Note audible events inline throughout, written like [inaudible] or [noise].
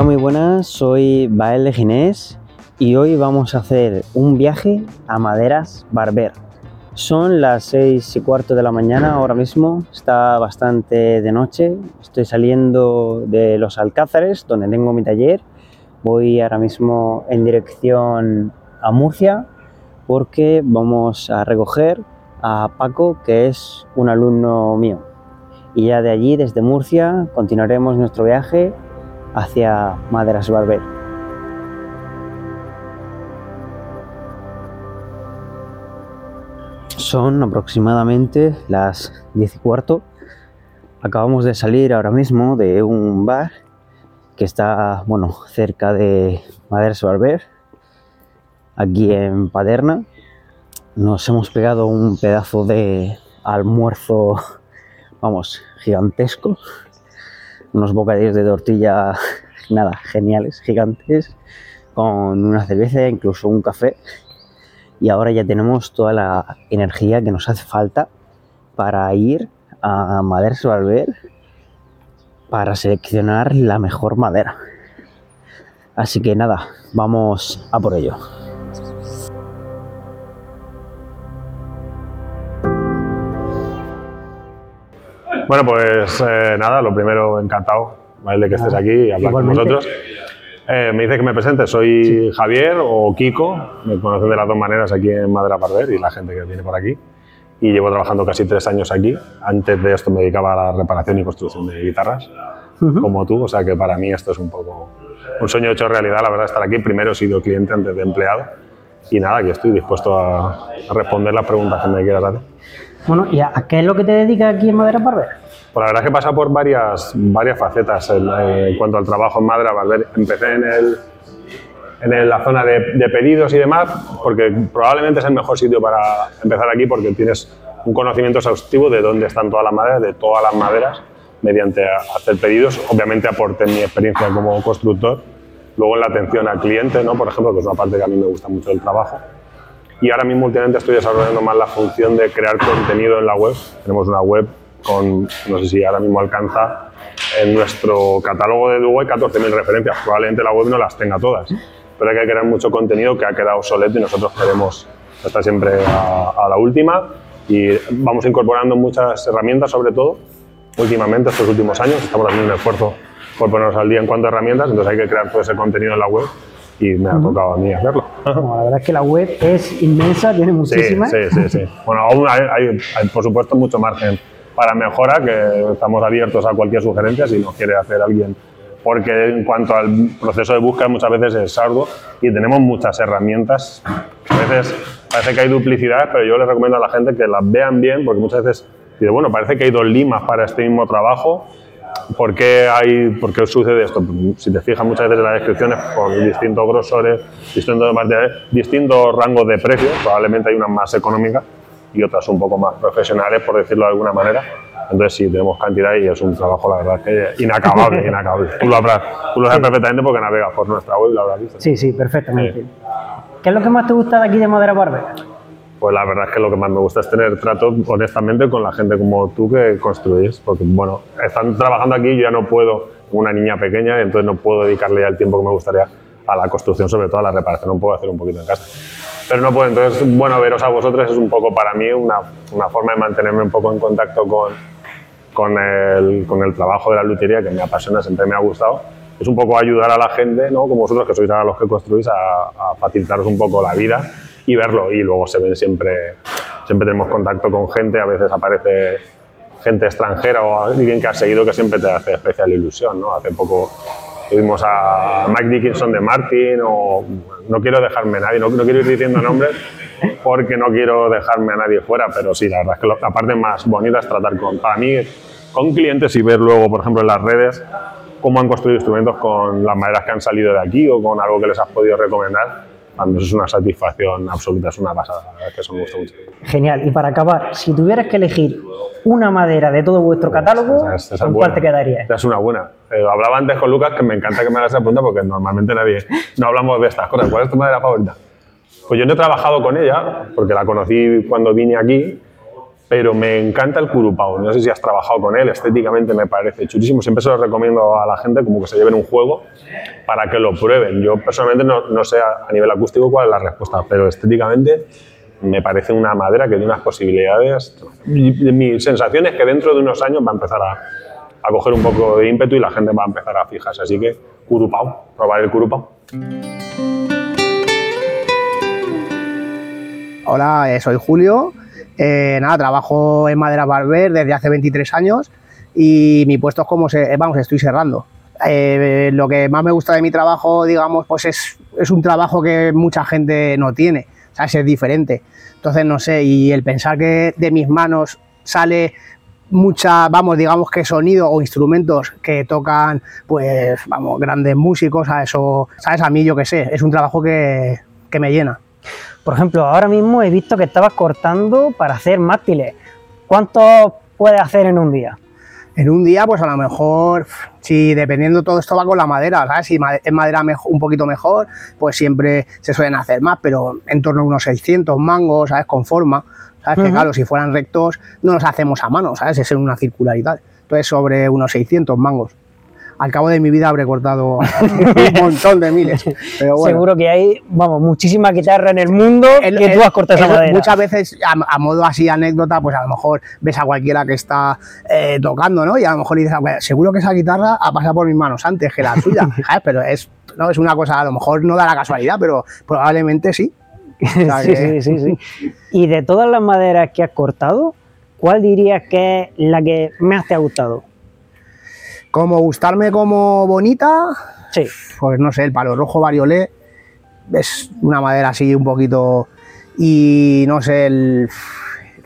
Hola, muy buenas, soy Bael de Ginés y hoy vamos a hacer un viaje a Maderas Barber. Son las 6 y cuarto de la mañana ahora mismo, está bastante de noche, estoy saliendo de los Alcázares donde tengo mi taller, voy ahora mismo en dirección a Murcia porque vamos a recoger a Paco que es un alumno mío. Y ya de allí desde Murcia continuaremos nuestro viaje hacia Maderas Barber. Son aproximadamente las 10 y cuarto. Acabamos de salir ahora mismo de un bar que está, bueno, cerca de Maderas Barber, aquí en Paderna. Nos hemos pegado un pedazo de almuerzo, vamos, gigantesco unos bocadillos de tortilla, [laughs] nada, geniales, gigantes, con una cerveza, incluso un café. Y ahora ya tenemos toda la energía que nos hace falta para ir a Maderas Valver para seleccionar la mejor madera. Así que nada, vamos a por ello. Bueno, pues eh, nada, lo primero, encantado de que estés aquí y hablar con nosotros. Eh, me dice que me presente, soy Javier o Kiko, me conocen de las dos maneras aquí en Madera Parder y la gente que viene por aquí. Y llevo trabajando casi tres años aquí. Antes de esto me dedicaba a la reparación y construcción de guitarras, como tú, o sea que para mí esto es un poco un sueño hecho realidad, la verdad, estar aquí. Primero he sido cliente antes de empleado y nada, aquí estoy dispuesto a, a responder las preguntas que me quieras hacer. Bueno, ¿y a qué es lo que te dedicas aquí en Madera Barber? Pues la verdad es que pasa por varias, varias facetas en, cuanto al trabajo en Madera Barber. Empecé en, el, en la zona de, pedidos y demás, porque probablemente es el mejor sitio para empezar aquí, porque tienes un conocimiento exhaustivo de dónde están todas las maderas, de todas las maderas, mediante hacer pedidos. Obviamente aporté mi experiencia como constructor. Luego en la atención al cliente, ¿no? por ejemplo, que es una parte que a mí me gusta mucho del trabajo y ahora mismo últimamente estoy desarrollando más la función de crear contenido en la web. Tenemos una web con, no sé si ahora mismo alcanza, en nuestro catálogo de Dubai 14.000 referencias. Probablemente la web no las tenga todas, pero hay que crear mucho contenido que ha quedado obsoleto y nosotros queremos estar siempre a, la última y vamos incorporando muchas herramientas sobre todo últimamente, estos últimos años. Estamos haciendo un esfuerzo por ponernos al día en cuanto a herramientas, entonces hay que crear todo ese contenido en la web y me ha tocado a mí hacerlo. la verdad es que la web es inmensa, tiene muchísimas. Sí, sí, sí. [laughs] Bueno, aún hay, por supuesto, mucho margen para mejora, que estamos abiertos a cualquier sugerencia si nos quiere hacer alguien. Porque en cuanto al proceso de búsqueda muchas veces es sardo y tenemos muchas herramientas. A veces parece que hay duplicidad, pero yo les recomiendo a la gente que las vean bien, porque muchas veces dice, bueno, parece que hay dos limas para este mismo trabajo ¿Por qué, hay, ¿Por qué sucede esto? Si te fijas muchas veces en las descripciones con distintos grosores, distintos materiales, distintos rangos de precios, probablemente hay unas más económicas y otras un poco más profesionales, por decirlo de alguna manera. Entonces sí, tenemos cantidad y es un trabajo, la verdad, que inacabable, [laughs] inacabable. Tú lo, habrás, tú lo sabes perfectamente porque navegas por nuestra web y lo habrás visto. Sí, sí, perfectamente. ¿Qué es lo que más te gusta de aquí de Madera Barber? Pues la verdad es que lo que más me gusta es tener trato honestamente con la gente como tú que construyes, porque bueno, están trabajando aquí, yo ya no puedo, una niña pequeña, entonces no puedo dedicarle ya el tiempo que me gustaría a la construcción, sobre todo a la reparación, no puedo hacer un poquito en casa. Pero no puedo, entonces, bueno, veros a vosotros es un poco para mí una, una forma de mantenerme un poco en contacto con, con, el, con el trabajo de la lutería que me apasiona, siempre me ha gustado. Es un poco ayudar a la gente, ¿no? como vosotros que sois ahora los que construís, a, a facilitaros un poco la vida y verlo. Y luego se ven siempre, siempre tenemos contacto con gente, a veces aparece gente extranjera o alguien que ha seguido que siempre te hace especial ilusión. ¿no? Hace poco tuvimos a Mike Dickinson de Martin o no quiero dejarme a nadie, no, no, quiero ir diciendo nombres porque no quiero dejarme a nadie fuera, pero sí, la verdad es que la parte más bonita es tratar con, para mí, con clientes y ver luego, por ejemplo, en las redes cómo han construido instrumentos con las maderas que han salido de aquí o con algo que les has podido recomendar eso es una satisfacción absoluta, es una pasada, que eso me gusta mucho. Genial, y para acabar, si tuvieras que elegir una madera de todo vuestro catálogo, ¿con cuál te quedaría? es una buena. Eh, hablaba antes con Lucas que me encanta que me hagas esa pregunta porque normalmente nadie, no hablamos de estas cosas. ¿Cuál es tu madera favorita? Pues yo no he trabajado con ella porque la conocí cuando vine aquí pero me encanta el curupao. No sé si has trabajado con él, estéticamente me parece chulísimo. Siempre se lo recomiendo a la gente como que se lleven un juego para que lo prueben. Yo personalmente no, no sé a nivel acústico cuál es la respuesta, pero estéticamente me parece una madera que tiene unas posibilidades. Mi sensación es que dentro de unos años va a empezar a, a coger un poco de ímpetu y la gente va a empezar a fijarse. Así que, curupao, probar el curupao. Hola, eh, soy Julio. Eh, nada, trabajo en Madera Barber desde hace 23 años y mi puesto es como se, vamos, estoy cerrando. Eh, lo que más me gusta de mi trabajo, digamos, pues es, es un trabajo que mucha gente no tiene, ¿sabes? Es diferente. Entonces, no sé, y el pensar que de mis manos sale mucha, vamos, digamos que sonido o instrumentos que tocan, pues, vamos, grandes músicos, a eso, ¿sabes? A mí, yo qué sé, es un trabajo que, que me llena. Por ejemplo, ahora mismo he visto que estabas cortando para hacer mástiles. ¿Cuánto puedes hacer en un día? En un día, pues a lo mejor, si dependiendo todo esto va con la madera, ¿sabes? Si es madera un poquito mejor, pues siempre se suelen hacer más, pero en torno a unos 600 mangos, ¿sabes? Con forma, ¿sabes? Que claro, si fueran rectos, no los hacemos a mano, ¿sabes? Es en una circularidad. Entonces, sobre unos 600 mangos al cabo de mi vida habré cortado [laughs] un montón de miles. Pero bueno. Seguro que hay, vamos, muchísima guitarra en el mundo el, que tú has cortado esa madera. Muchas veces, a, modo así anécdota, pues a lo mejor ves a cualquiera que está eh, tocando, ¿no? Y a lo mejor dices, seguro que esa guitarra ha pasado por mis manos antes que la [laughs] suya, ¿sabes? Pero es, no, es una cosa, a lo mejor no da la casualidad, pero probablemente sí. [laughs] sí, sí, sí, sí. Y de todas las maderas que has cortado, ¿cuál dirías que es la que más te ha gustado? Como gustarme como bonita, sí. pues no sé, el palo rojo variolet es una madera así un poquito. Y no sé, el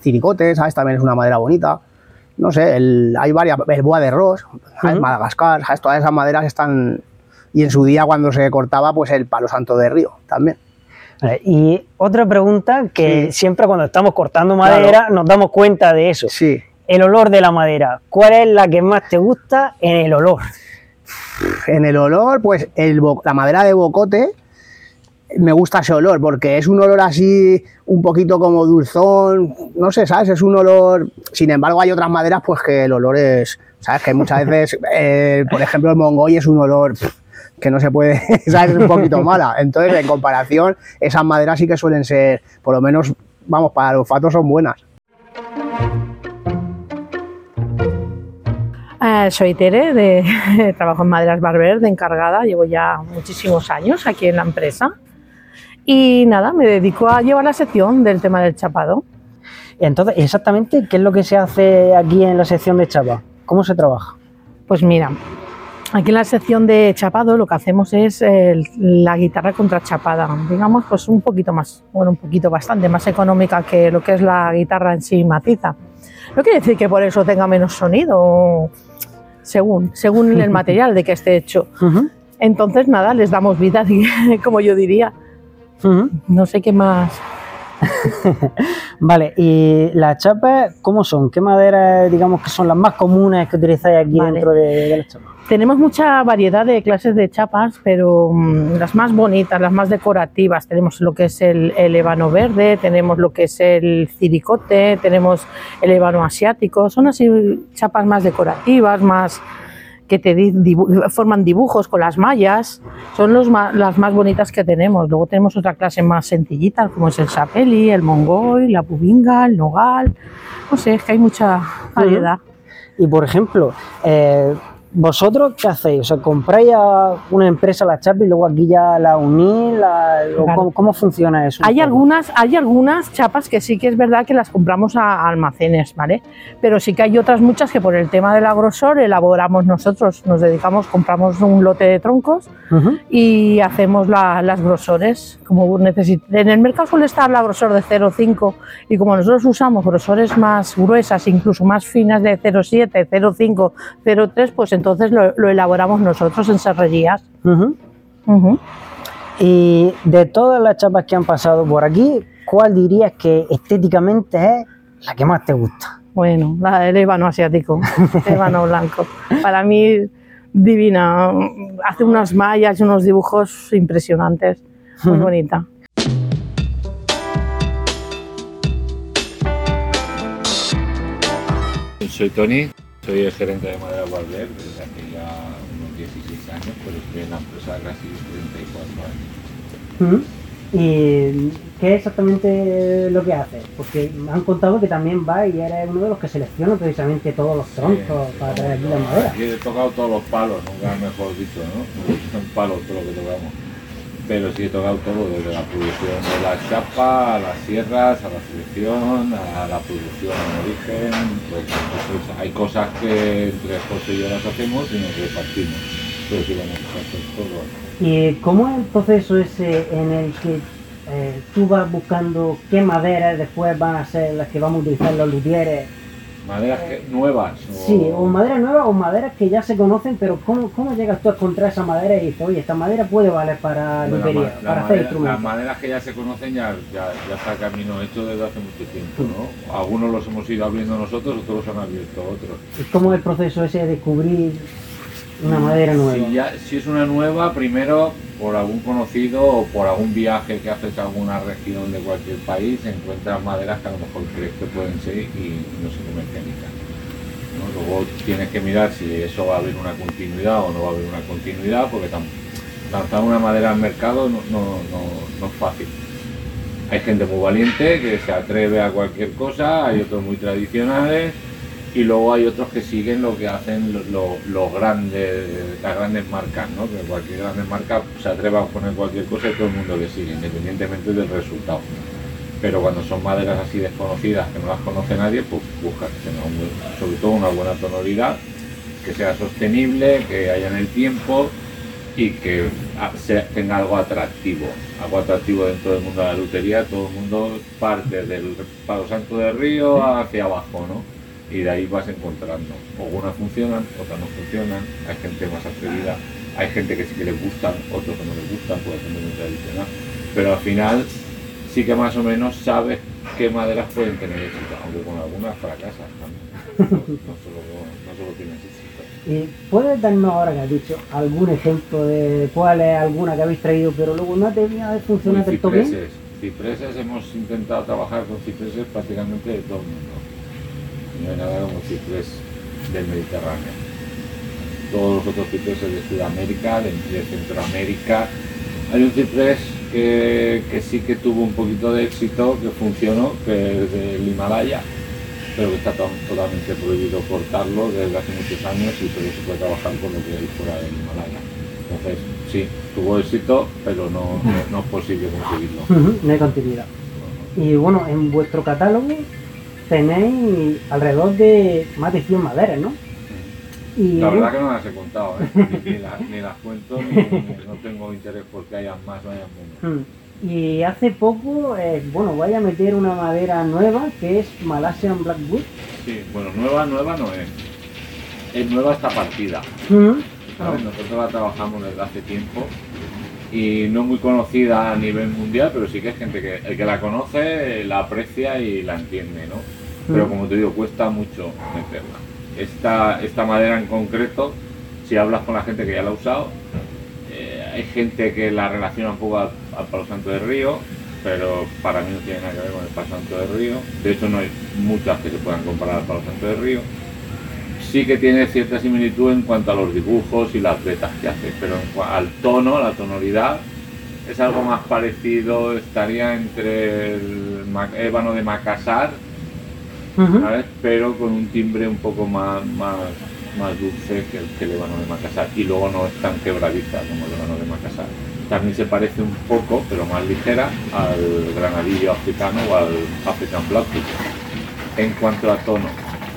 ciricote, ¿sabes? También es una madera bonita. No sé, el, hay varias, el boa de ros, ¿sabes? Madagascar, ¿sabes? Todas esas maderas están. Y en su día, cuando se cortaba, pues el palo santo de río también. Y otra pregunta que siempre cuando estamos cortando madera nos damos cuenta de eso. Sí el olor de la madera. ¿Cuál es la que más te gusta en el olor? En el olor, pues el, la madera de bocote me gusta ese olor porque es un olor así un poquito como dulzón, no sé, ¿sabes? Es un olor, sin embargo hay otras maderas pues que el olor es, ¿sabes? Que muchas veces, [laughs] eh, por ejemplo, el mongoy es un olor que no se puede, [laughs] ¿sabes? Es un poquito mala. Entonces, en comparación, esas maderas sí que suelen ser, por lo menos, vamos, para el olfato son buenas. Eh, soy Tere, de, [laughs] trabajo en Maderas Barber, de encargada, llevo ya muchísimos años aquí en la empresa. Y nada, me dedico a llevar la sección del tema del chapado. Entonces, exactamente, ¿qué es lo que se hace aquí en la sección de chapa? ¿Cómo se trabaja? Pues mira, aquí en la sección de chapado lo que hacemos es la guitarra contrachapada, digamos, pues un poquito más, bueno, un poquito bastante más económica que lo que es la guitarra en sí maciza. No quiere decir que por eso tenga menos sonido, según, según el [laughs] material de que esté hecho. Entonces, nada, les damos vida, [laughs] como yo diría. No sé qué más. [laughs] vale, y las chapas, ¿cómo son? ¿Qué maderas, digamos, que son las más comunes que utilizáis aquí dentro de, de las chapas? Tenemos mucha variedad de clases de chapas, pero mm, las más bonitas, las más decorativas, tenemos lo que es el, el, ébano verde, tenemos lo que es el ciricote, tenemos el ébano asiático, son así chapas más decorativas, más que te forman dibujos con las mallas, son los las más bonitas que tenemos. Luego tenemos otra clase más sencillita, como es el sapeli, el mongoy, la pubinga, el nogal, no sé, es que hay mucha variedad. Y por ejemplo, eh, ¿Vosotros qué hacéis? O sea, ¿compráis a una empresa la chapa y luego aquí ya la unís? ¿cómo, funciona eso? Hay algunas, hay algunas chapas que sí que es verdad que las compramos a almacenes, ¿vale? Pero sí que hay otras muchas que por el tema del grosor elaboramos nosotros. Nos dedicamos, compramos un lote de troncos y hacemos las grosores. Como En el mercado suele estar la grosor de 0,5 y como nosotros usamos grosores más gruesas, incluso más finas de 0,7, 0,5, 0,3, pues entonces lo, elaboramos nosotros en serrerías. Y de todas las chapas que han pasado por aquí, ¿cuál dirías que estéticamente es la que más te gusta? Bueno, la del ébano asiático, [laughs] ébano blanco. Para mí, divina. Hace unas mallas y unos dibujos impresionantes. Muy bonita. Pues soy Tony, soy el gerente de Madera Barber desde hace ya unos 16 años, pero estoy en la empresa casi 34 años. ¿Y qué es exactamente lo que haces? Porque me han contado que también va y eres uno de los que selecciona precisamente todos los troncos Sí, para traer aquí la madera. Aquí he tocado todos los palos, nunca mejor dicho, ¿no? [laughs] Son palos todo lo que tocamos. Pero sí he tocado todo, desde la producción de la chapa, a las sierras, a la selección, a la producción en origen. Pues, hay cosas que entre José y yo las hacemos y nos repartimos. Pero sí vamos a hacer todo. ¿Y cómo es el proceso ese en el que eh, tú vas buscando qué maderas después van a ser las que vamos a utilizar los luthieres? Maderas que- nuevas. O... Sí, o maderas nuevas o maderas que ya se conocen, pero ¿cómo, cómo llegas tú a encontrar esa madera y dices, oye, esta madera puede valer para Bueno, para hacer madera- instrumentos? Las maderas que ya se conocen ya, ya, ya está camino hecho desde hace mucho tiempo, ¿no? Algunos los hemos ido abriendo nosotros, otros los han abierto otros. ¿Y ¿Cómo es el proceso ese de descubrir una madera nueva? Si, ya, si es una nueva, primero por algún conocido o por algún viaje que haces a alguna región de cualquier país, encuentras maderas que a lo mejor crees que pueden ser y no se comercializan. ¿no? Luego tienes que mirar si eso va a haber una continuidad o no va a haber una continuidad, porque lanzar una madera al mercado no, no, no- no es fácil. Hay gente muy valiente que se atreve a cualquier cosa, hay otros muy tradicionales y luego hay otros que siguen lo que hacen lo- lo- los grandes, las grandes marcas, ¿no? que cualquier grande marca se atreva a poner cualquier cosa y todo el mundo le sigue, independientemente del resultado. Pero cuando son maderas así desconocidas, que no las conoce nadie, pues busca que sobre todo una buena tonalidad, que sea sostenible, que haya en el tiempo y que tenga algo atractivo, algo atractivo dentro del mundo de la lutería, todo el mundo parte del Palo Santo del Río hacia abajo, ¿no? Y de ahí vas encontrando. Algunas funcionan, otras no funcionan, hay gente más atrevida, hay gente que sí que les gustan, otros que no les gustan, puede ser muy tradicional, pero al final sí que más o menos sabes qué maderas pueden tener éxito, aunque con algunas fracasas también. No, no solo, no solo tienes éxito. ¿Y puedes darnos ahora que has dicho algún ejemplo de cuál es alguna que habéis traído, pero luego no termina de funcionar del todo bien? cipreses. Cipreses hemos intentado trabajar con cipreses prácticamente de todo el mundo. No hay nada como ciprés del Mediterráneo. Todos los otros cipreses de Sudamérica, de, de Centroamérica. Hay un ciprés que, que sí que tuvo un poquito de éxito, que funcionó, que es del Himalaya, pero que está to- totalmente prohibido cortarlo desde hace muchos años y solo se puede trabajar con lo que hay fuera del Himalaya. Entonces, sí, tuvo éxito, pero no, no, no es posible conseguirlo. No hay continuidad. Y bueno, en vuestro catálogo tenéis alrededor de más de 100 maderas, ¿no? Y La verdad que no las he contado, ¿eh? ni, las, ni las cuento, ni, no tengo interés porque hayan más o hayan menos. mm, y hace poco, eh, bueno, voy a meter una madera nueva que es Malaysian Blackwood. Sí, bueno, nueva, nueva no es. Es nueva esta partida. Ujú. ¿sabes? Nosotros la trabajamos desde hace tiempo y no muy conocida a nivel mundial, pero sí que hay gente que el que la conoce la aprecia y la entiende, ¿no? Pero Mm. como te digo, cuesta mucho meterla. Esta, esta madera en concreto, si hablas con la gente que ya la ha usado, eh, hay gente que la relaciona un poco al, al Palo Santo del Río, pero para mí no tiene nada que ver con el Palo Santo del Río. De hecho, no hay muchas que se puedan comparar al Palo Santo del Río sí que tiene cierta similitud en cuanto a los dibujos y las vetas que hace, pero en al tono, la tonalidad, es algo más parecido, estaría entre el ébano de Macassar, pero con un timbre un poco más, más, más dulce que el, que el ébano de Macassar, y luego no es tan quebradiza como el ébano de Macassar. También se parece un poco, pero más ligera, al granadillo africano o al African Blackwood. En cuanto a tono,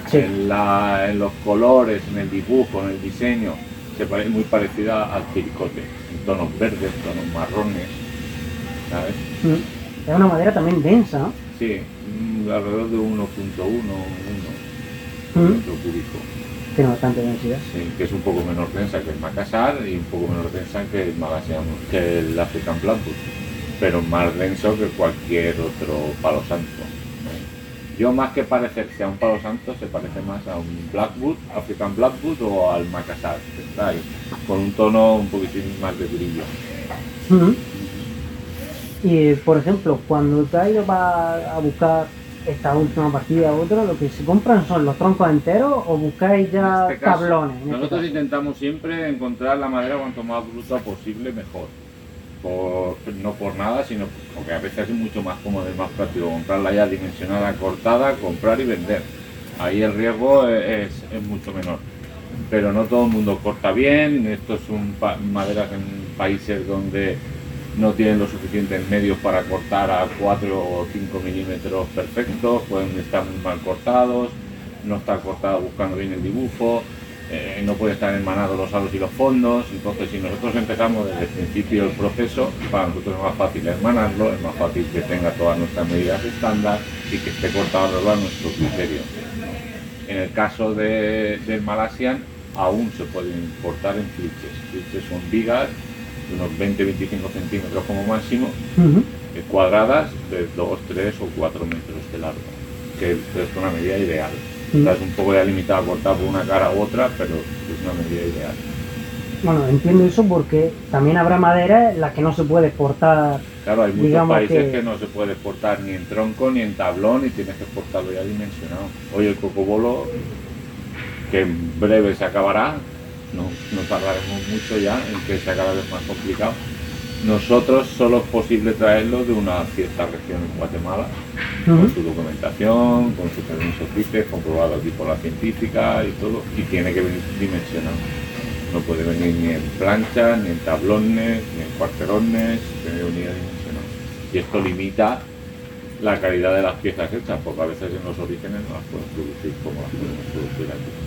Sí. en, la- en los colores, en el dibujo, en el diseño, se parece muy parecida al ciricote, en tonos verdes, tonos marrones, ¿sabes? Mm. Es una madera también densa, ¿no? Sí, mm, alrededor de 1.1, 1 Mm. metro cúbico, Tiene bastante densidad. sí, que es un poco menos densa que el Macassar y un poco menos densa que el que el African pero más denso que cualquier otro palo santo. Yo más que parecer que sea un palo santo, se parece más a un Blackwood, African Blackwood o al Macassar, con un tono un poquitín más de brillo. Y por ejemplo, cuando ido pa- a buscar esta última partida otro, lo que se compran son los troncos enteros o buscáis ya En este caso, tablones. en este nosotros intentamos siempre encontrar la madera cuanto más bruta posible, mejor. No por nada, sino porque a veces es mucho más cómodo y más práctico comprarla ya dimensionada, cortada, comprar y vender. Ahí el riesgo es, es mucho menor. Pero no todo el mundo corta bien, son pa- maderas en países donde no tienen los suficientes medios para cortar a 4 o 5 milímetros perfectos, pueden estar muy mal cortados, no está cortado buscando bien el dibujo, eh, no puede estar enmanados los alos y los fondos. Entonces, si nosotros empezamos desde el principio el proceso, para nosotros es más fácil hermanarlo, es más fácil que tenga todas nuestras medidas estándar y que esté cortado a nuestro criterio. En el caso de, del Malasian, aún se pueden cortar en fliches. Fliches son vigas de unos 20-25 centímetros como máximo, eh, cuadradas de 2, 3 o 4 metros de largo, que es una medida ideal. Mm. Estás un poco ya limitado a cortar por una cara u otra, pero es una medida ideal. Bueno, entiendo eso porque también habrá madera en la que no se puede exportar. Claro, hay muchos países que- que... no se puede exportar ni en tronco ni en tablón y tienes que exportarlo ya dimensionado. Hoy el cocobolo, que en breve se acabará, no, no tardaremos mucho ya en que sea cada vez más complicado. Nosotros solo es posible traerlo de una cierta región en Guatemala, con su documentación, con su permiso CITES, comprobado aquí por la científica y todo, y tiene que venir dimensionado. No puede venir ni en planchas, ni en tablones, ni en cuarterones, tiene que venir dimensionado. Y esto limita la calidad de las piezas hechas, porque a veces en los orígenes no las pueden producir como las podemos producir aquí.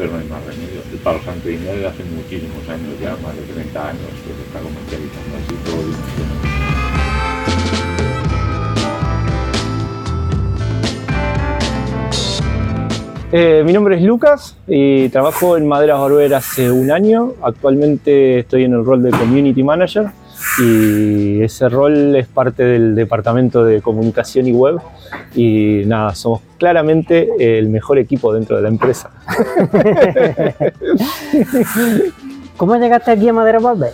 Pero no hay más remedio. El palo sanguíneo desde hace muchísimos años ya, más de 30 años, que se está comercializando así todo dimensionado. Eh, mi nombre es Lucas y trabajo en Maderas Barber hace un año. Actualmente estoy en el rol de Community Manager y ese rol es parte del departamento de comunicación y web. Y nada, somos claramente el mejor equipo dentro de la empresa. [laughs] ¿Cómo llegaste aquí a Madera Barber?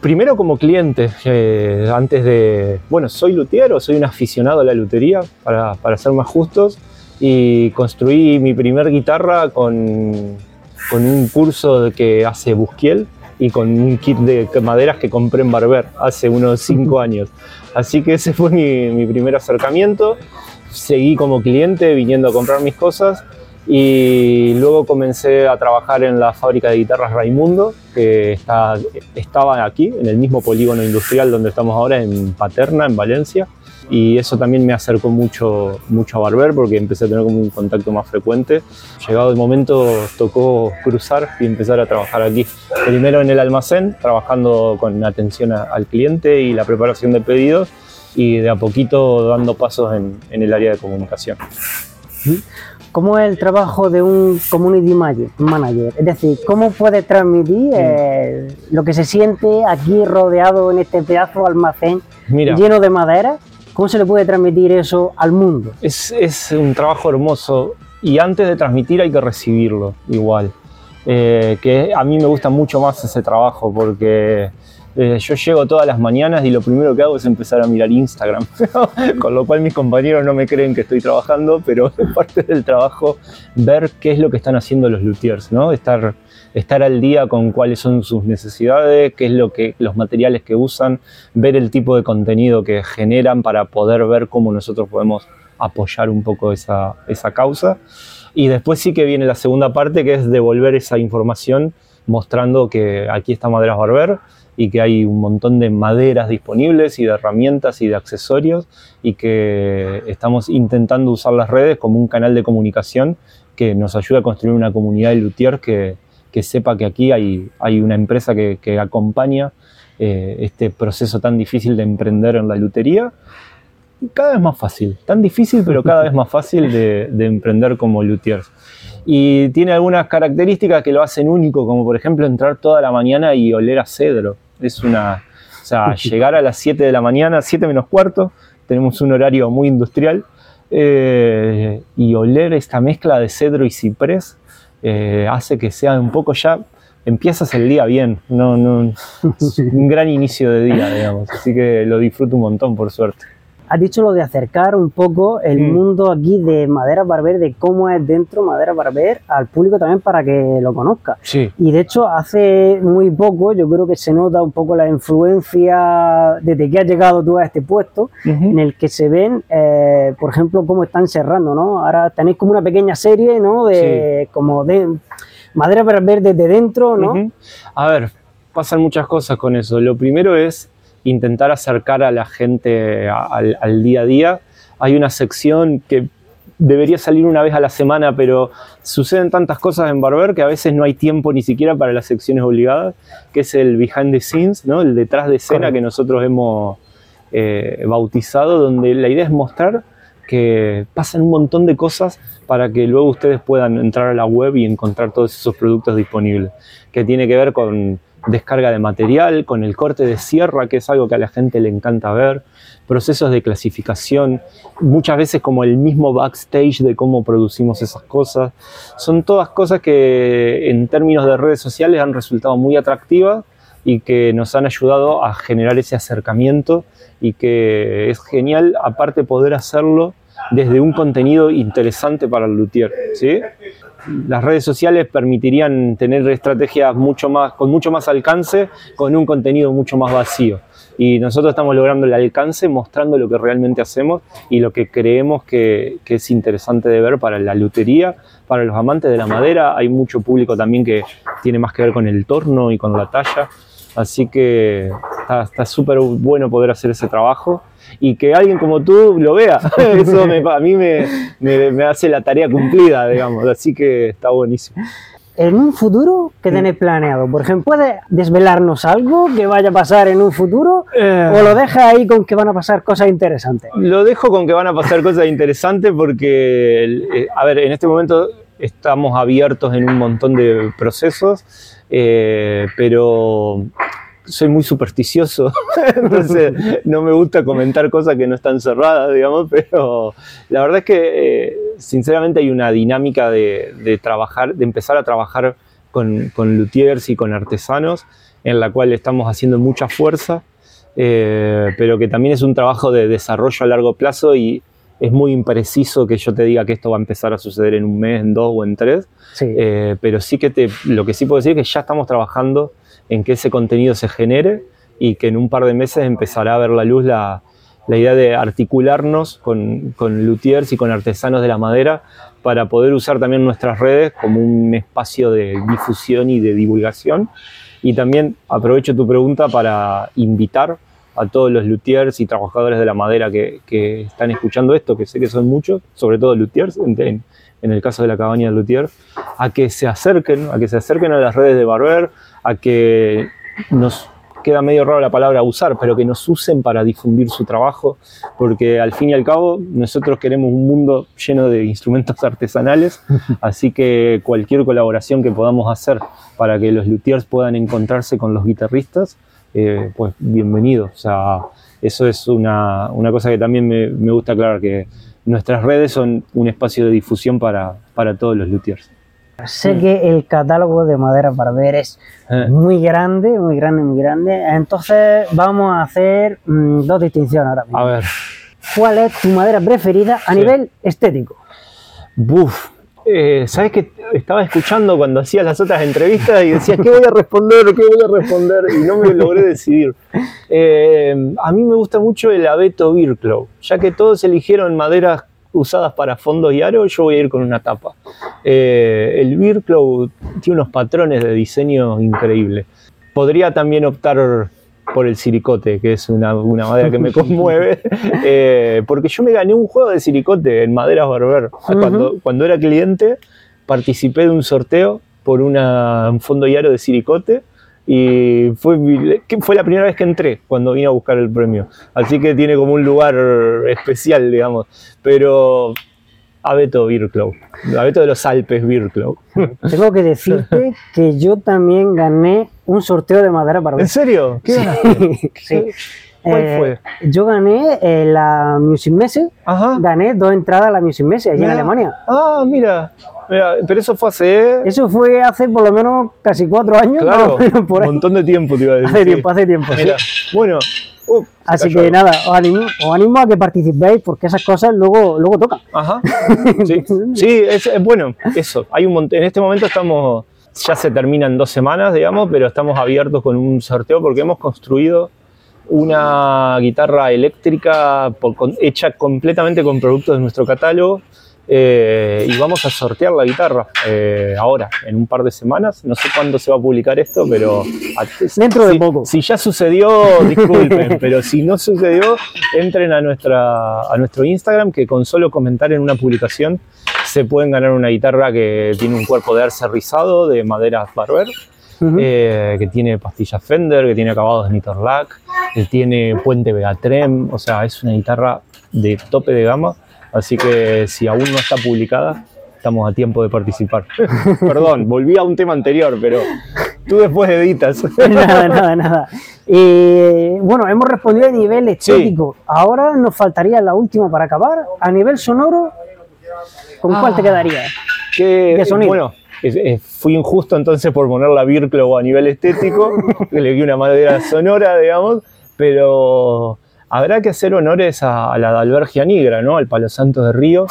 Primero como cliente, eh, antes de... Bueno, soy luthier o soy un aficionado a la lutería, para, para ser más justos, y construí mi primer guitarra con, con un curso que hace Busquiel y con un kit de maderas que compré en Barber hace unos 5 [laughs] años. Así que ese fue mi, mi primer acercamiento. Seguí como cliente viniendo a comprar mis cosas y luego comencé a trabajar en la fábrica de guitarras Raimundo, que está, estaba aquí, en el mismo polígono industrial donde estamos ahora, en Paterna, en Valencia. Y eso también me acercó mucho, mucho a Barber porque empecé a tener como un contacto más frecuente. Llegado el momento tocó cruzar y empezar a trabajar aquí. Primero en el almacén, trabajando con atención a- al cliente y la preparación de pedidos y de a poquito dando pasos en, en el área de comunicación. ¿Cómo es el trabajo de un community manager? Es decir, ¿cómo puede transmitir eh, lo que se siente aquí rodeado en este pedazo de almacén Mira, lleno de madera? ¿Cómo se le puede transmitir eso al mundo? Es, un trabajo hermoso y antes de transmitir hay que recibirlo igual. Eh, que a mí me gusta mucho más ese trabajo porque eh, yo llego todas las mañanas y lo primero que hago es empezar a mirar Instagram, [laughs] con lo cual mis compañeros no me creen que estoy trabajando, pero [laughs] es parte del trabajo ver qué es lo que están haciendo los luthiers, ¿no? Estar, estar al día con cuáles son sus necesidades, qué es lo que, los materiales que usan, ver el tipo de contenido que generan para poder ver cómo nosotros podemos apoyar un poco esa, esa causa. Y después sí que viene la segunda parte, que es devolver esa información mostrando que aquí está Maderas Barber y que hay un montón de maderas disponibles y de herramientas y de accesorios y que estamos intentando usar las redes como un canal de comunicación que nos ayuda a construir una comunidad de luthiers que, que sepa que aquí hay, hay una empresa que, que acompaña eh, este proceso tan difícil de emprender en la lutería cada vez más fácil, tan difícil pero cada vez más fácil de, de emprender como luthiers. Y tiene algunas características que lo hacen único, como por ejemplo entrar toda la mañana y oler a cedro. Es una, o sea, [laughs] llegar a las 7 de la mañana, 7 menos cuarto, tenemos un horario muy industrial, eh, y oler esta mezcla de cedro y ciprés eh, hace que sea un poco ya, empiezas el día bien, no, no, [laughs] un gran inicio de día, digamos, así que lo disfruto un montón por suerte. Has dicho lo de acercar un poco el Mm. mundo aquí de Madera Barber, de cómo es dentro Madera Barber al público también para que lo conozca. Sí. Y de hecho, hace muy poco yo creo que se nota un poco la influencia desde que has llegado tú a este puesto, en el que se ven, eh, por ejemplo, cómo están cerrando, ¿no? Ahora tenéis como una pequeña serie, ¿no? De, Como de Madera Barber desde dentro, ¿no? A ver, pasan muchas cosas con eso. Lo primero es intentar acercar a la gente al, al día a día. Hay una sección que debería salir una vez a la semana, pero suceden tantas cosas en Barber que a veces no hay tiempo ni siquiera para las secciones obligadas, que es el behind the scenes, ¿no? el detrás de escena Correcto. que nosotros hemos eh, bautizado, donde la idea es mostrar que pasan un montón de cosas para que luego ustedes puedan entrar a la web y encontrar todos esos productos disponibles, que tiene que ver con descarga de material, con el corte de sierra, que es algo que a la gente le encanta ver, procesos de clasificación, muchas veces como el mismo backstage de cómo producimos esas cosas. Son todas cosas que en términos de redes sociales han resultado muy atractivas y que nos han ayudado a generar ese acercamiento y que es genial aparte poder hacerlo desde un contenido interesante para el luthier, ¿sí? Las redes sociales permitirían tener estrategias mucho más, con mucho más alcance, con un contenido mucho más vacío. Y nosotros estamos logrando el alcance mostrando lo que realmente hacemos y lo que creemos que, que es interesante de ver para la lutería, para los amantes de la madera. Hay mucho público también que tiene más que ver con el torno y con la talla. Así que está- súper bueno poder hacer ese trabajo y que alguien como tú lo vea. [laughs] Eso me- a mí me, me- me hace la tarea cumplida, digamos. Así que está buenísimo. En un futuro, ¿qué tenéis planeado? Por ejemplo, ¿puedes desvelarnos algo que vaya a pasar en un futuro? Eh. ¿O lo dejas ahí con que van a pasar cosas interesantes? Lo dejo con que van a pasar cosas interesantes porque, eh, a ver, en este momento estamos abiertos en un montón de procesos, eh, pero soy muy supersticioso, [laughs] entonces no me gusta comentar cosas que no están cerradas, digamos, [laughs] pero la verdad es que eh, sinceramente hay una dinámica de, de trabajar, de empezar a trabajar con, con luthiers y con artesanos en la cual estamos haciendo mucha fuerza eh, pero que también es un trabajo de desarrollo a largo plazo y es muy impreciso que yo te diga que esto va a empezar a suceder en un mes, en dos o en tres, Sí. Eh, pero sí que te, lo que sí puedo decir es que ya estamos trabajando en que ese contenido se genere y que en un par de meses empezará a ver la luz la, la idea de articularnos con, con luthiers y con artesanos de la madera para poder usar también nuestras redes como un espacio de difusión y de divulgación. Y también aprovecho tu pregunta para invitar a todos los luthiers y trabajadores de la madera que, que están escuchando esto, que sé que son muchos, sobre todo luthiers, en, en- en el caso de la cabaña del luthier, a que se acerquen, a que se acerquen a las redes de Barber, a que nos queda medio raro la palabra usar, pero que nos usen para difundir su trabajo, porque al fin y al cabo nosotros queremos un mundo lleno de instrumentos [laughs] artesanales, así que cualquier colaboración que podamos hacer para que los luthiers puedan encontrarse con los guitarristas, eh, pues bienvenido. O sea, eso es una, una cosa que también me, me gusta aclarar, que nuestras redes son un espacio de difusión para, para todos los luthiers. Sé que el catálogo de Madera Barber es Eh. muy grande, muy grande, muy grande. Entonces vamos a hacer mm, dos distinciones ahora mismo. A ver, ¿Cuál es tu madera preferida a Sí. nivel estético? Buf. Eh, ¿Sabes que Estaba escuchando cuando hacías las otras entrevistas y decías, ¿qué voy a responder? ¿Qué voy a responder? Y no me logré decidir. Eh, a mí me gusta mucho el abeto Birklow. Ya que todos eligieron maderas usadas para fondos y aros, yo voy a ir con una tapa. Eh, el Birklow tiene unos patrones de diseño increíbles. Podría también optar por el silicote, que es una, una madera que me [laughs] conmueve, eh, porque yo me gané un juego de silicote en maderas Barber. cuando, cuando era cliente, participé de un sorteo por una- un fondo y aro de silicote y fue, fue la primera vez que entré cuando vine a buscar el premio. Así que tiene como un lugar especial, digamos. Pero abeto Birklow, abeto de los Alpes Birklow. Tengo que decirte [laughs] que yo también gané un sorteo de madera Barber. ¿En serio? ¿Qué? [laughs] Sí. ¿Cuál Eh, fue? Yo gané eh, la Music Messe, Ajá. gané dos entradas a la Music Messe allí en. Alemania. Ah, mira. Mira, Pero eso fue hace. Eso fue hace por lo menos casi cuatro años. Claro, un montón de tiempo te iba a [laughs] decir. Hace sí. tiempo, hace tiempo. sí. Mira, bueno, Uh, Así que algo. nada, os animo, os animo a que participéis porque esas cosas luego, luego tocan. Ajá. [laughs] Sí, sí es, es bueno, eso. Hay un montón. En este momento estamos, ya se terminan dos semanas, digamos, pero estamos abiertos con un sorteo porque hemos construido una guitarra eléctrica por- con- hecha completamente con productos de nuestro catálogo. Eh, y vamos a sortear la guitarra eh, ahora, en un par de semanas. No sé cuándo se va a publicar esto, pero Dentro de si- poco. Si ya sucedió, [laughs] disculpen, pero si no sucedió, entren a, nuestra, a nuestro Instagram, que con solo comentar en una publicación se pueden ganar una guitarra que tiene un cuerpo de arce rizado de madera Barber, eh, que tiene pastillas Fender, que tiene acabados Nitorlac, que tiene puente Vegatrem, o sea, es una guitarra de tope de gama, así que si aún no está publicada, estamos a tiempo de participar. [laughs] Perdón, volví a un tema anterior, pero tú después editas. [laughs] nada, nada, nada. Eh, bueno, hemos respondido a nivel estético. Ahora nos faltaría la última para acabar. A nivel sonoro, ¿con cuál te Ah. quedaría? que, de sonido. Bueno, fui injusto entonces por poner la Birklow a nivel estético, que [laughs] le di una madera sonora, digamos, pero habrá que hacer honores a, la Dalbergia Nigra, ¿no? Al Palo Santo de Río,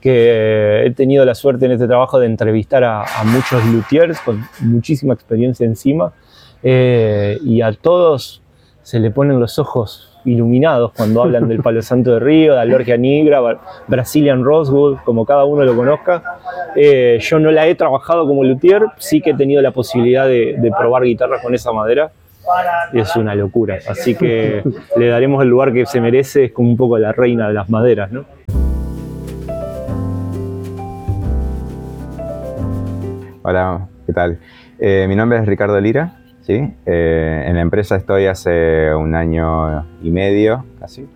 que he tenido la suerte en este trabajo de entrevistar a, muchos luthiers con muchísima experiencia encima, eh, y a todos se le ponen los ojos iluminados cuando hablan del Palo Santo de Río, de Albergia Nigra, Brazilian Rosewood, como cada uno lo conozca. Eh, yo no la he trabajado como luthier, sí que he tenido la posibilidad de, de probar guitarras con esa madera. Y Es una locura, así que le daremos el lugar que se merece, es como un poco la reina de las maderas, ¿no? Hola, ¿qué tal? Eh, mi nombre es Ricardo Lira, ¿sí? Eh, en la empresa estoy hace un año y medio, casi.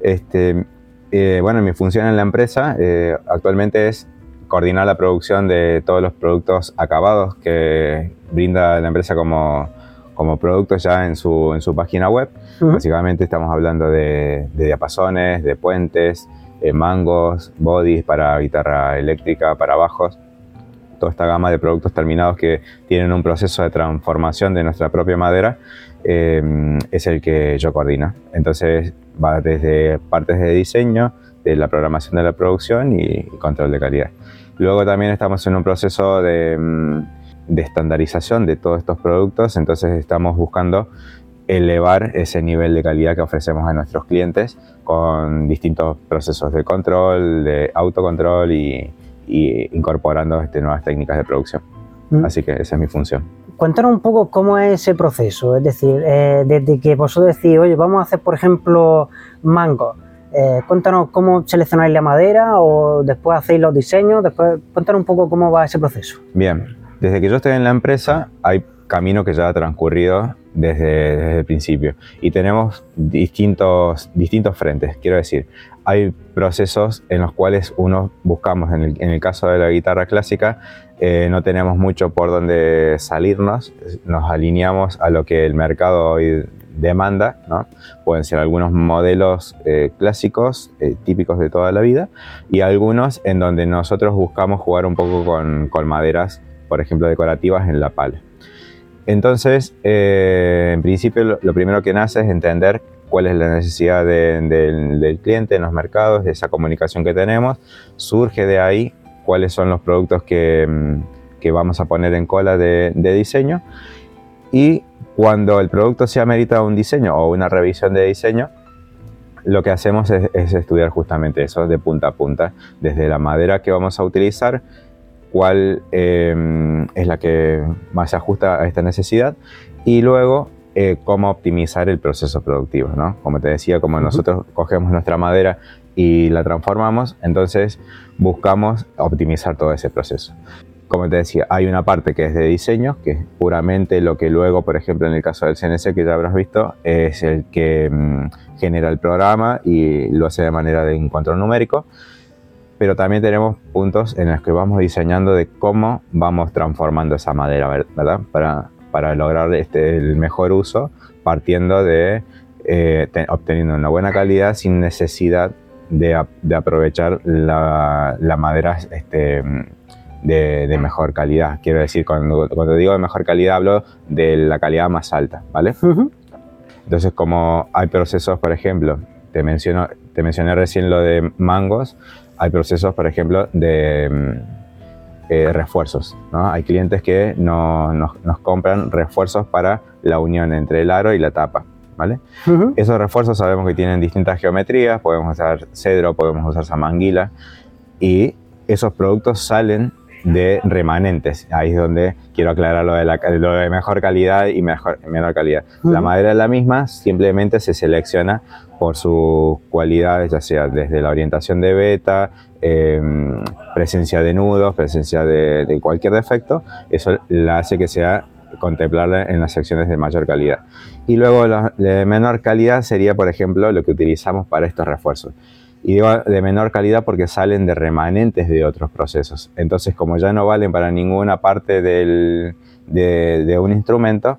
Este, eh, bueno, mi función en la empresa eh, actualmente es coordinar la producción de todos los productos acabados que brinda la empresa como, como productos ya en su, en su página web. Ujú. Básicamente estamos hablando de, de diapasones, de puentes, eh, mangos, bodies para guitarra eléctrica, para bajos toda esta gama de productos terminados que tienen un proceso de transformación de nuestra propia madera eh, es el que yo coordino. Entonces va desde partes de diseño, de la programación de la producción y, y control de calidad. Luego también estamos en un proceso de, mm, de estandarización de todos estos productos, entonces estamos buscando elevar ese nivel de calidad que ofrecemos a nuestros clientes con distintos procesos de control, de autocontrol y, y incorporando este, nuevas técnicas de producción. Mm. Así que esa es mi función. Cuéntanos un poco cómo es ese proceso, es decir, eh, desde que vosotros decís, oye, vamos a hacer, por ejemplo, mango. Eh, cuéntanos cómo seleccionáis la madera o después hacéis los diseños, después cuéntanos un poco cómo va ese proceso. Bien, desde que yo estoy en la empresa hay camino que ya ha transcurrido desde, desde el principio y tenemos distintos, distintos frentes, quiero decir, hay procesos en los cuales uno buscamos, en el, en el caso de la guitarra clásica, eh, no tenemos mucho por donde salirnos, nos alineamos a lo que el mercado hoy demanda, ¿no? pueden ser algunos modelos eh, clásicos, eh, típicos de toda la vida, y algunos en donde nosotros buscamos jugar un poco con, con maderas, por ejemplo, decorativas en la pala. Entonces, eh, en principio, lo, primero que nace es entender cuál es la necesidad de- del- cliente en los mercados, de esa comunicación que tenemos. Surge de ahí cuáles son los productos que, mm, que vamos a poner en cola de, diseño. Y cuando el producto se amerita un diseño o una revisión de diseño, lo que hacemos es estudiar justamente eso de punta a punta, desde la madera que vamos a utilizar, cuál eh, es la que más se ajusta a esta necesidad y luego eh, cómo optimizar el proceso productivo. ¿no? Como te decía, como nosotros cogemos nuestra madera y la transformamos, entonces buscamos optimizar todo ese proceso. Como te decía, hay una parte que es de diseño, que es puramente lo que luego, por ejemplo, en el caso del CNC que ya habrás visto, es el que mm, genera el programa y lo hace de manera de encuentro numérico pero también tenemos puntos en los que vamos diseñando de cómo vamos transformando esa madera, ver- ¿verdad? Para, para lograr este, el mejor uso, partiendo de eh, te- obteniendo una buena calidad sin necesidad de, de aprovechar la, la madera este, de, de mejor calidad. Quiero decir, cuando, cuando digo de mejor calidad hablo de la calidad más alta, ¿vale? Entonces, como hay procesos, por ejemplo, te, menciono, te mencioné recién lo de mangos, hay procesos, por ejemplo, de mm, eh, refuerzos. ¿no? Hay clientes que no, nos, nos compran refuerzos para la unión entre el aro y la tapa. ¿Vale? Esos refuerzos sabemos que tienen distintas geometrías, podemos usar cedro, podemos usar samanguila y esos productos salen de remanentes. Ahí es donde quiero aclarar lo de, la, lo de mejor calidad y mejor, menor calidad. La madera es la misma, simplemente se selecciona por sus cualidades, ya sea desde la orientación de beta, em, presencia de nudos, presencia de, cualquier defecto, eso la hace que sea contemplarla en las secciones de mayor calidad. Y luego la de menor calidad sería, por ejemplo, lo que utilizamos para estos refuerzos. Y digo de menor calidad porque salen de remanentes de otros procesos. Entonces, como ya no valen para ninguna parte del, de, un instrumento,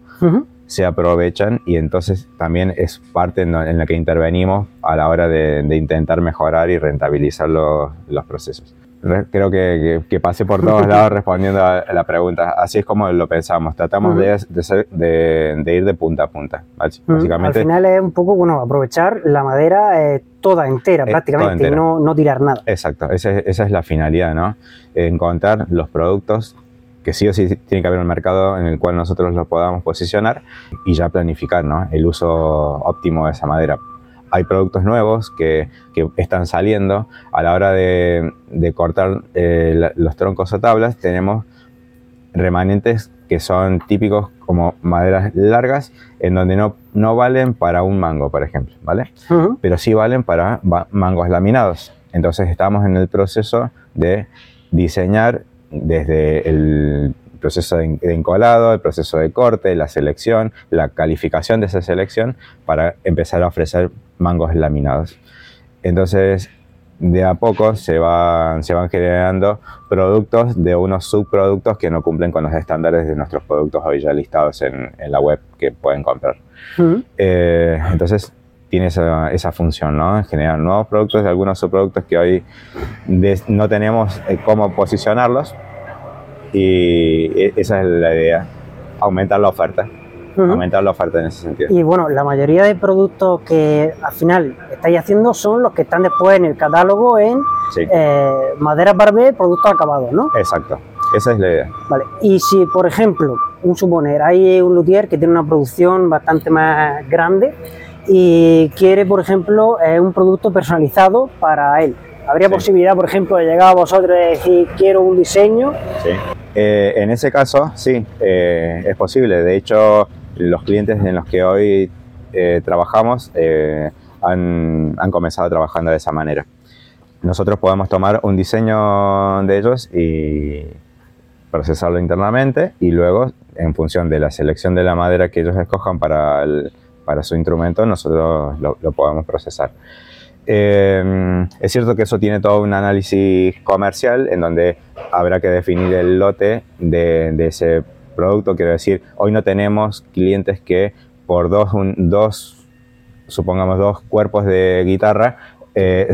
se aprovechan y entonces también es parte en, la que intervenimos a la hora de, intentar mejorar y rentabilizar los, los procesos creo que, que, pasé por todos [laughs] lados respondiendo a la pregunta. Así es como lo pensamos. Tratamos de, de, de, ir de punta a punta. Básicamente. Al final es un poco, bueno, aprovechar la madera eh, toda entera, prácticamente, Y no, no, tirar nada. Exacto, esa, esa, es la finalidad, ¿no? Encontrar los productos que sí o sí tiene que haber un mercado en el cual nosotros los podamos posicionar y ya planificar, ¿no? El uso óptimo de esa madera hay productos nuevos que, que, están saliendo. A la hora de, de cortar eh, los troncos o tablas, tenemos remanentes que son típicos como maderas largas, en donde no, no valen para un mango, por ejemplo, ¿vale? Pero sí valen para mangos laminados. Entonces estamos en el proceso de diseñar desde el proceso de encolado, el proceso de corte, la selección, la calificación de esa selección para empezar a ofrecer mangos laminados. Entonces, de a poco se van, se van generando productos de unos subproductos que no cumplen con los estándares de nuestros productos hoy ya listados en, la web que pueden comprar. Eh, entonces, tiene esa, esa, función, ¿no? Generar nuevos productos de algunos subproductos que hoy no tenemos eh, cómo posicionarlos, y e, esa es la idea, aumentar la oferta. Aumentar la oferta en ese sentido. Y bueno, la mayoría de productos que al final estáis haciendo son los que están después en el catálogo en eh, madera barbé, productos acabados, ¿no? Exacto, esa es la idea. Vale, y si por ejemplo, un suponer, hay un luthier que tiene una producción bastante más grande y quiere, por ejemplo, eh, un producto personalizado para él. ¿Habría posibilidad, por ejemplo, de llegar a vosotros y decir quiero un diseño? Sí. Eh, en ese caso, sí, eh, es posible. De hecho, los clientes en los que hoy eh, trabajamos han, han, comenzado trabajando de esa manera. Nosotros podemos tomar un diseño de ellos y procesarlo internamente y luego, en función de la selección de la madera que ellos escojan para, para su instrumento, nosotros lo, lo podemos procesar. Eh, es cierto que eso tiene todo un análisis comercial en donde habrá que definir el lote de, ese producto. Quiero decir, hoy no tenemos clientes que por dos, dos supongamos dos cuerpos de guitarra, eh,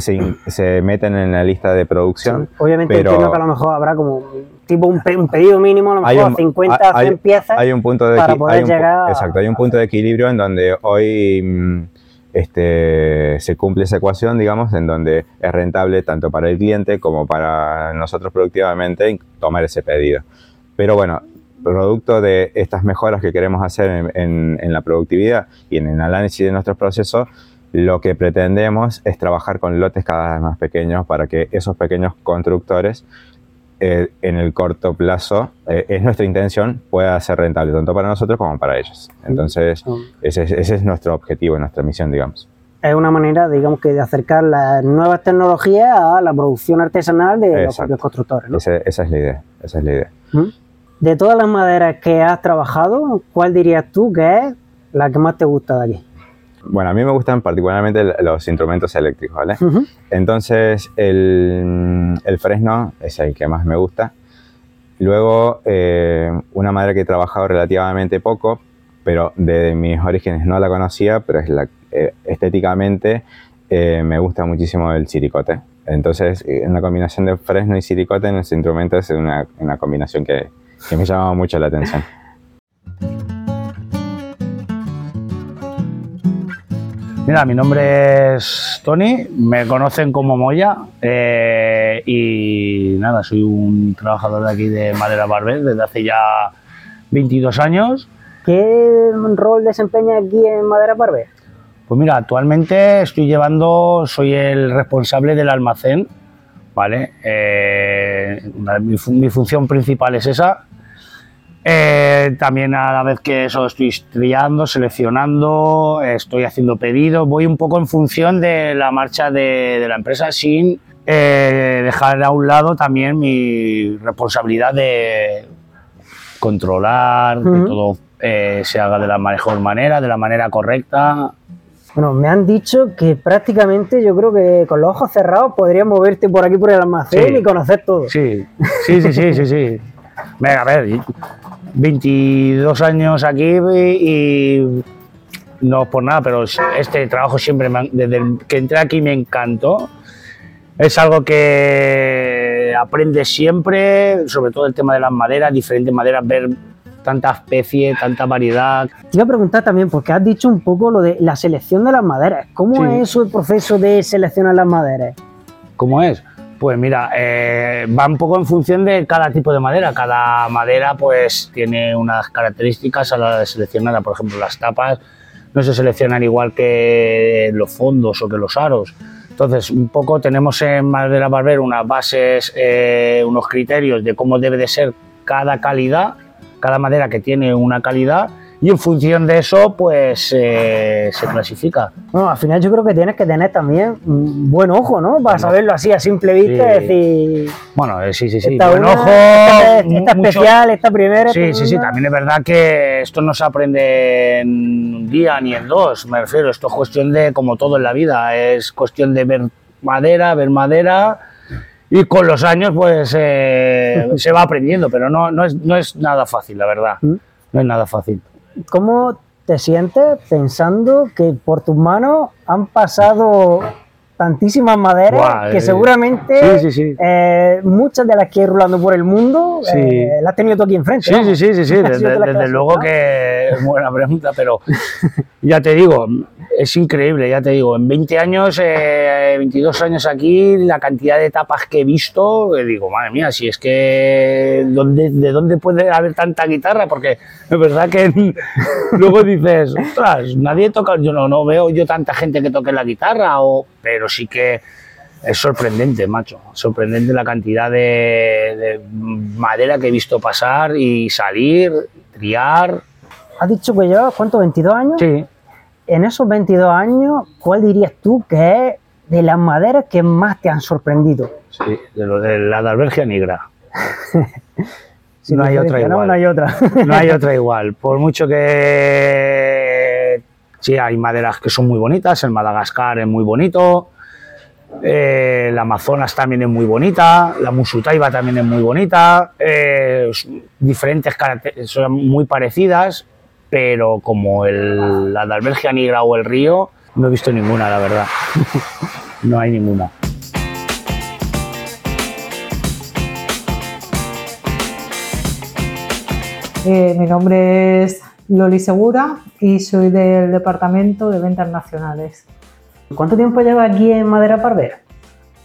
se, meten en la lista de producción. obviamente entiendo que a lo mejor habrá como tipo un, pedido mínimo, a lo mejor 50 100 piezas hay un punto de para poder llegar Exacto, hay un punto de equilibrio en donde hoy... Este, se cumple esa ecuación, digamos, en donde es rentable tanto para el cliente como para nosotros productivamente tomar ese pedido. Pero bueno, producto de estas mejoras que queremos hacer en, la productividad y en el análisis de nuestros procesos, lo que pretendemos es trabajar con lotes cada vez más pequeños para que esos pequeños constructores eh, en el corto plazo, eh, es nuestra intención, pueda ser rentable tanto para nosotros como para ellos. Entonces, ese, es nuestro objetivo, nuestra misión, digamos. Es una manera, digamos, que de acercar las nuevas tecnologías a la producción artesanal de los propios constructores. esa es la idea, esa es la idea. De todas las maderas que has trabajado, ¿cuál dirías tú que es la que más te gusta de aquí? Bueno, a mí me gustan particularmente los instrumentos eléctricos, ¿vale? Entonces, el, fresno es el que más me gusta. Luego, eh, una madera que he trabajado relativamente poco, pero de mis orígenes no la conocía, pero es la, eh, estéticamente eh, me gusta muchísimo el siricote. Entonces, en la combinación de fresno y siricote en ese instrumento es una, una combinación que, que me llama mucho la atención. Mira, mi nombre es Tony, me conocen como Moya eh, y nada, soy un trabajador de aquí de Madera Barber desde hace ya 22 años. ¿Qué rol desempeña aquí en Madera Barber? Pues mira, actualmente estoy llevando, soy el responsable del almacén, ¿vale? Eh, mi, mi función principal es esa, eh, también a la vez que eso estoy triando, seleccionando, estoy haciendo pedidos, voy un poco en función de la marcha de, la empresa sin eh, dejar a un lado también mi responsabilidad de controlar, que todo eh, se haga de la mejor manera, de la manera correcta. Bueno, me han dicho que prácticamente yo creo que con los ojos cerrados podrías moverte por aquí por el almacén y conocer todo. Sí, sí, sí, sí, sí. sí. [laughs] Venga, a ver, 22 años aquí y, no por nada, pero este trabajo siempre, desde que entré aquí me encantó. Es algo que aprendes siempre, sobre todo el tema de las maderas, diferentes maderas, ver tanta especie, tanta variedad. Te iba a preguntar también, porque has dicho un poco lo de la selección de las maderas. ¿Cómo es eso el proceso de seleccionar las maderas? ¿Cómo es? Pues mira, eh, va un poco en función de cada tipo de madera. Cada madera pues tiene unas características a la hora de seleccionarla. Por ejemplo, las tapas no se seleccionan igual que los fondos o que los aros. Entonces, un poco tenemos en Madera Barber unas bases, eh, unos criterios de cómo debe de ser cada calidad, cada madera que tiene una calidad y en función de eso pues eh, se clasifica. Bueno, al final yo creo que tienes que tener también un buen ojo, ¿no? Para saberlo así a simple vista, decir... Bueno, eh, sí, sí, sí, esta buen ojo... Esta, especial, esta primera... Sí, sí, sí, también es verdad que esto no se aprende en un día ni en dos, me refiero, esto es cuestión de, como todo en la vida, es cuestión de ver madera, ver madera y con los años pues eh, [laughs] se va aprendiendo, pero no, no, es, no es nada fácil, la verdad, ¿Mm? no es nada fácil. ¿Cómo te sientes pensando que por tus manos han pasado tantísimas maderas que eh, seguramente eh, muchas de las que he rulando por el mundo eh, las has tenido tú aquí enfrente. Sí, sí, sí, sí, sí, [laughs] desde, luego que es buena pregunta, pero ya te digo, es increíble, ya te digo, en 20 años, 22 años aquí, la cantidad de etapas que he visto, digo, madre mía, si es que ¿de dónde puede haber tanta guitarra? Porque es verdad que [laughs] luego dices, ostras, nadie toca, yo no, no veo yo tanta gente que toque la guitarra, o, pero sí que es sorprendente, macho. Sorprendente la cantidad de, madera que he visto pasar y salir, triar. ¿Has dicho que llevas cuánto? ¿22 años? Sí. En esos 22 años, ¿cuál dirías tú que es de las maderas que más te han sorprendido? Sí, de lo de la Dalbergia negra. [laughs] no hay otra igual. No, hay otra. [laughs] no hay otra igual. Por mucho que sí, hay maderas que son muy bonitas, el Madagascar es muy bonito, eh, la Amazonas también es muy bonita, la Musutaiba también es muy bonita, eh, diferentes características, son muy parecidas, pero como el, la de Albergia Negra o el Río, no he visto ninguna, la verdad. [laughs] no hay ninguna. Eh, mi nombre es Loli Segura y soy del Departamento de Ventas Nacionales. ¿Cuánto tiempo lleva aquí en Madera Parvera?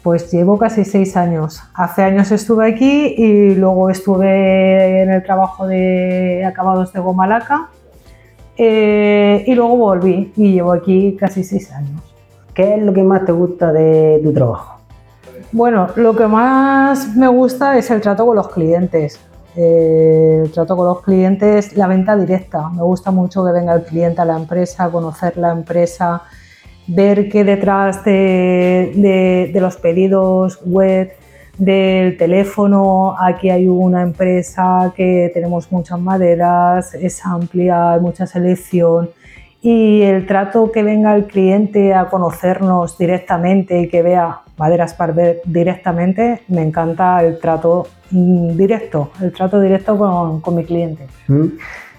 Pues llevo casi seis años. Hace años estuve aquí y luego estuve en el trabajo de acabados de Gomalaca eh, y luego volví y llevo aquí casi seis años. ¿Qué es lo que más te gusta de tu trabajo? Bueno, lo que más me gusta es el trato con los clientes. Eh, el trato con los clientes, la venta directa. Me gusta mucho que venga el cliente a la empresa, conocer la empresa, ver que detrás de, los pedidos web, del teléfono, aquí hay una empresa que tenemos muchas maderas, es amplia, hay mucha selección y el trato que venga el cliente a conocernos directamente y que vea maderas para ver directamente, me encanta el trato directo, el trato directo con, mi cliente. Mm.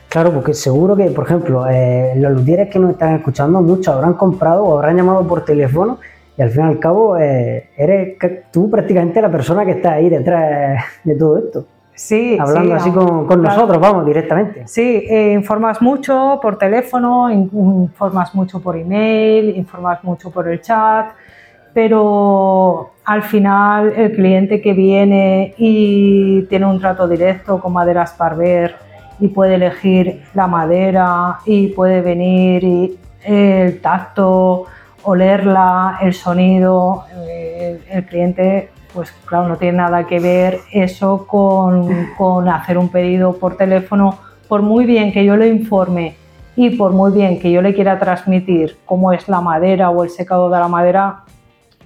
Claro, porque seguro que, por ejemplo, eh, los luthieres que nos están escuchando, muchos habrán comprado o habrán llamado por teléfono y al fin y al cabo eh, eres tú prácticamente la persona que está ahí detrás de todo esto. Sí, hablando así con, nosotros, vamos, directamente. Sí, eh, informas mucho por teléfono, informas mucho por email, informas mucho por el chat, pero al final el cliente que viene y tiene un trato directo con Maderas Parver y puede elegir la madera y puede venir y el tacto, olerla, el sonido, eh, el cliente pues claro, no tiene nada que ver eso con, hacer un pedido por teléfono, por muy bien que yo le informe y por muy bien que yo le quiera transmitir cómo es la madera o el secado de la madera,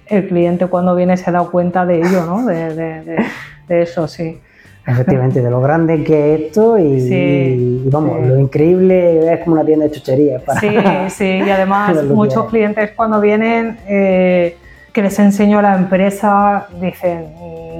el cliente cuando viene se da cuenta de ello, ¿no? De, eso, sí. Efectivamente, de lo grande que es esto y, vamos, lo increíble es como una tienda de chucherías. Sí, [laughs] sí, y además muchos clientes cuando vienen eh, que les enseño la empresa, dicen,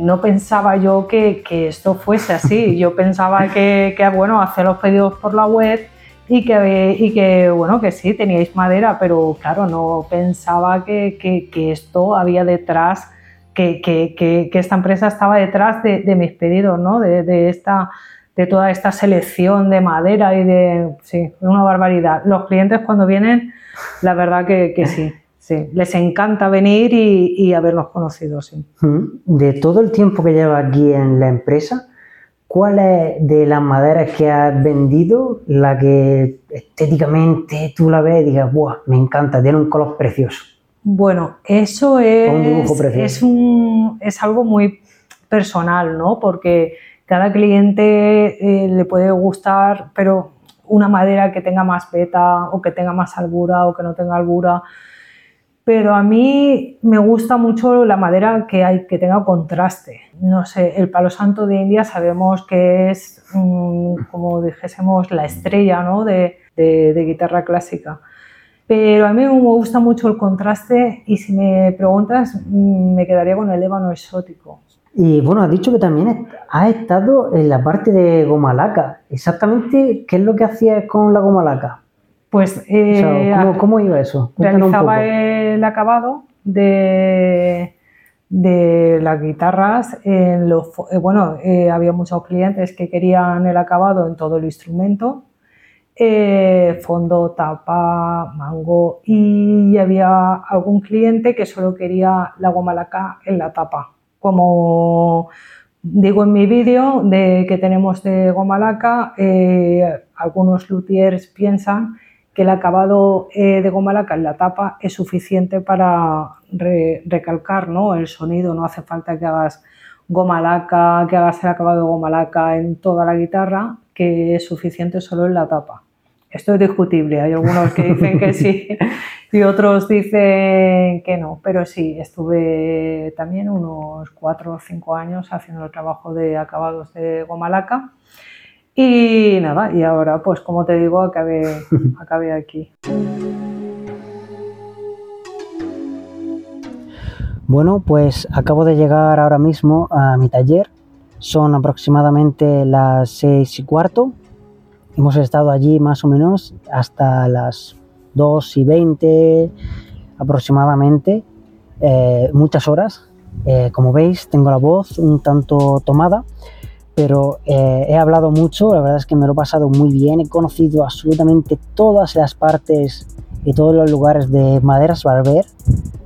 no pensaba yo que, esto fuese así, [laughs] yo pensaba que, bueno, hacer los pedidos por la web y que, y que, bueno, que sí, teníais madera, pero claro, no pensaba que, esto había detrás, que, esta empresa estaba detrás de, mis pedidos, ¿no? De, esta de toda esta selección de madera y de, sí, una barbaridad. Los clientes cuando vienen, la verdad que sí, Sí, les encanta venir y, haberlos conocido, sí. De todo el tiempo que lleva aquí en la empresa, ¿cuál es de las maderas que has vendido la que estéticamente tú la ves y digas, ¡buah! Me encanta, tiene un color precioso. Bueno, eso es, un es, un, es algo muy personal, ¿no? Porque cada cliente eh, le puede gustar, pero una madera que tenga más beta o que tenga más albura o que no tenga albura pero a mí me gusta mucho la madera que, hay, que tenga contraste. No sé, el palo santo de India sabemos que es, mm, como dijésemos, la estrella ¿no? de, de, guitarra clásica. Pero a mí me gusta mucho el contraste y si me preguntas, mm, me quedaría con el ébano exótico. Y bueno, has dicho que también has estado en la parte de goma laca. Exactamente, ¿qué es lo que hacías con la goma laca? Pues, eh, ¿cómo, iba eso? realizaba el acabado de, de las guitarras. En los, eh, bueno, eh, había muchos clientes que querían el acabado en todo el instrumento. Fondo, tapa, mango y había algún cliente que solo quería la goma laca en la tapa. Como digo en mi vídeo de que tenemos de goma laca, algunos luthiers piensan que el acabado eh, de goma laca en la tapa es suficiente para recalcar ¿no? el sonido, no hace falta que hagas goma laca, que hagas el acabado de goma laca en toda la guitarra, que es suficiente solo en la tapa. Esto es discutible, hay algunos que dicen que sí y otros dicen que no, pero sí, estuve también unos cuatro o cinco años haciendo el trabajo de acabados de goma laca y nada, y ahora, pues como te digo, acabé, [laughs] acabé aquí. Bueno, pues acabo de llegar ahora mismo a mi taller. Son aproximadamente las seis y cuarto. Hemos estado allí más o menos hasta las 2 y 20 aproximadamente. Eh, muchas horas. Eh, como veis, tengo la voz un tanto tomada pero eh, he hablado mucho, la verdad es que me lo he pasado muy bien, he conocido absolutamente todas las partes y todos los lugares de Maderas Barber.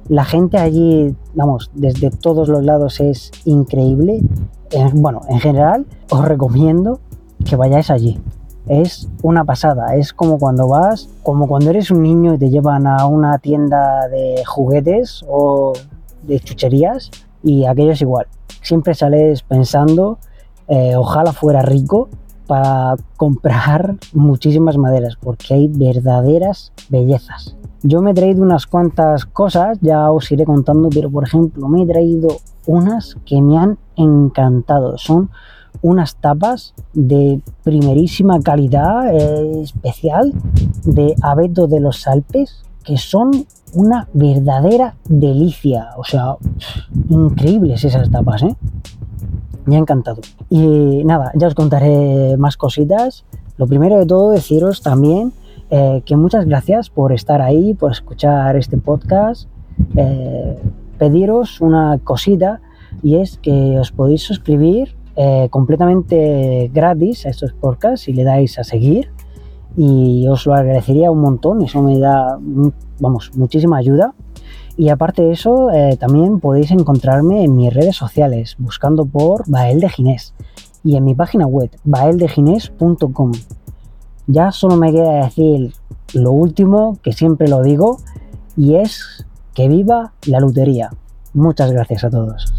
La gente allí, vamos, desde todos los lados es increíble. Bueno, en general os recomiendo que vayáis allí. Es una pasada, es como cuando vas, como cuando eres un niño y te llevan a una tienda de juguetes o de chucherías y aquello es igual. Siempre sales pensando eh, ojalá fuera rico para comprar [laughs] muchísimas maderas porque hay verdaderas bellezas. Yo me he traído unas cuantas cosas, ya os iré contando, pero por ejemplo me he traído unas que me han encantado. Son unas tapas de primerísima calidad eh, especial de abeto de los Alpes que son una verdadera delicia. O sea, increíbles esas tapas, ¿eh? me ha encantado. Y nada, ya os contaré más cositas. Lo primero de todo, deciros también eh, que muchas gracias por estar ahí, por escuchar este podcast. Eh, pediros una cosita y es que os podéis suscribir eh, completamente gratis a estos podcasts y le dais a seguir y os lo agradecería un montón, eso me da, vamos, muchísima ayuda. Y aparte de eso, también podéis encontrarme en mis redes sociales, buscando por Bael de Ginés y en mi página web, baeldegines.com. Ya solo me queda decir lo último, que siempre lo digo, y es que viva la lutería. Muchas gracias a todos.